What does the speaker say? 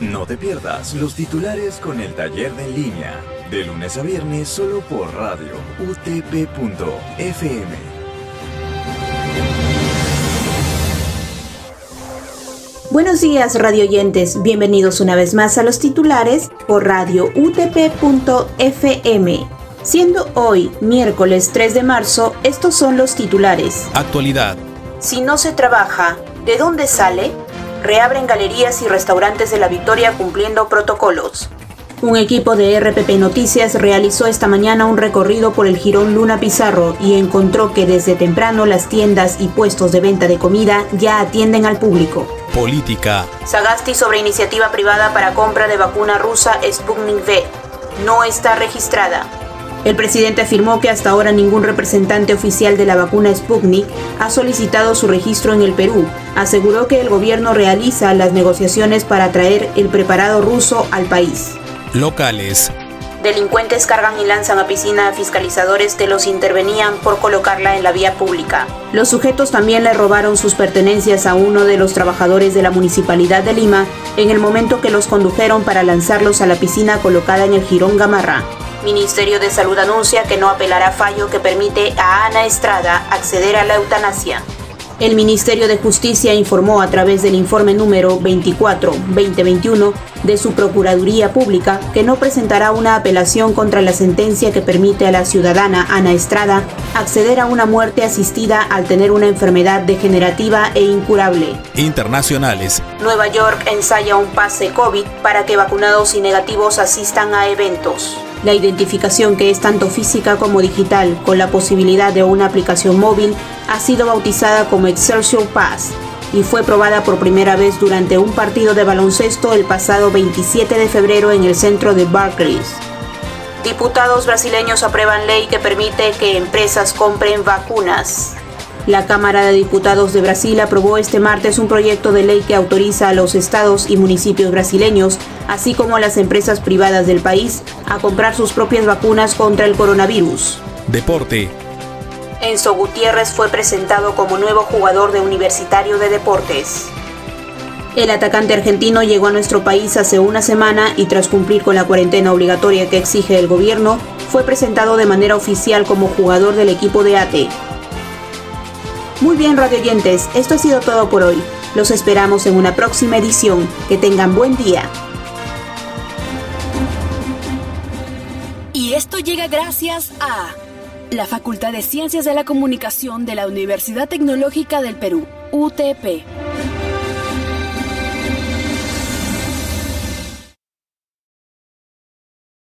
No te pierdas los titulares con el taller de en línea, de lunes a viernes solo por radio utp.fm. Buenos días radio oyentes, bienvenidos una vez más a los titulares por radio utp.fm. Siendo hoy miércoles 3 de marzo, estos son los titulares. Actualidad. Si no se trabaja, ¿de dónde sale? Reabren galerías y restaurantes de la Victoria cumpliendo protocolos. Un equipo de RPP Noticias realizó esta mañana un recorrido por el Girón Luna Pizarro y encontró que desde temprano las tiendas y puestos de venta de comida ya atienden al público. Política. Sagasti sobre iniciativa privada para compra de vacuna rusa Sputnik V. No está registrada. El presidente afirmó que hasta ahora ningún representante oficial de la vacuna Sputnik ha solicitado su registro en el Perú. Aseguró que el gobierno realiza las negociaciones para traer el preparado ruso al país. Locales. Delincuentes cargan y lanzan a piscina a fiscalizadores que los intervenían por colocarla en la vía pública. Los sujetos también le robaron sus pertenencias a uno de los trabajadores de la Municipalidad de Lima en el momento que los condujeron para lanzarlos a la piscina colocada en el Girón Gamarra. Ministerio de Salud anuncia que no apelará fallo que permite a Ana Estrada acceder a la eutanasia. El Ministerio de Justicia informó a través del informe número 24-2021 de su Procuraduría Pública que no presentará una apelación contra la sentencia que permite a la ciudadana Ana Estrada acceder a una muerte asistida al tener una enfermedad degenerativa e incurable. Internacionales. Nueva York ensaya un pase COVID para que vacunados y negativos asistan a eventos. La identificación que es tanto física como digital, con la posibilidad de una aplicación móvil, ha sido bautizada como Exertion Pass y fue probada por primera vez durante un partido de baloncesto el pasado 27 de febrero en el centro de Barclays. Diputados brasileños aprueban ley que permite que empresas compren vacunas. La Cámara de Diputados de Brasil aprobó este martes un proyecto de ley que autoriza a los estados y municipios brasileños, así como a las empresas privadas del país, a comprar sus propias vacunas contra el coronavirus. Deporte. Enzo Gutiérrez fue presentado como nuevo jugador de Universitario de Deportes. El atacante argentino llegó a nuestro país hace una semana y tras cumplir con la cuarentena obligatoria que exige el gobierno, fue presentado de manera oficial como jugador del equipo de ATE. Muy bien, radio oyentes, esto ha sido todo por hoy. Los esperamos en una próxima edición. Que tengan buen día. Y esto llega gracias a la Facultad de Ciencias de la Comunicación de la Universidad Tecnológica del Perú, UTP.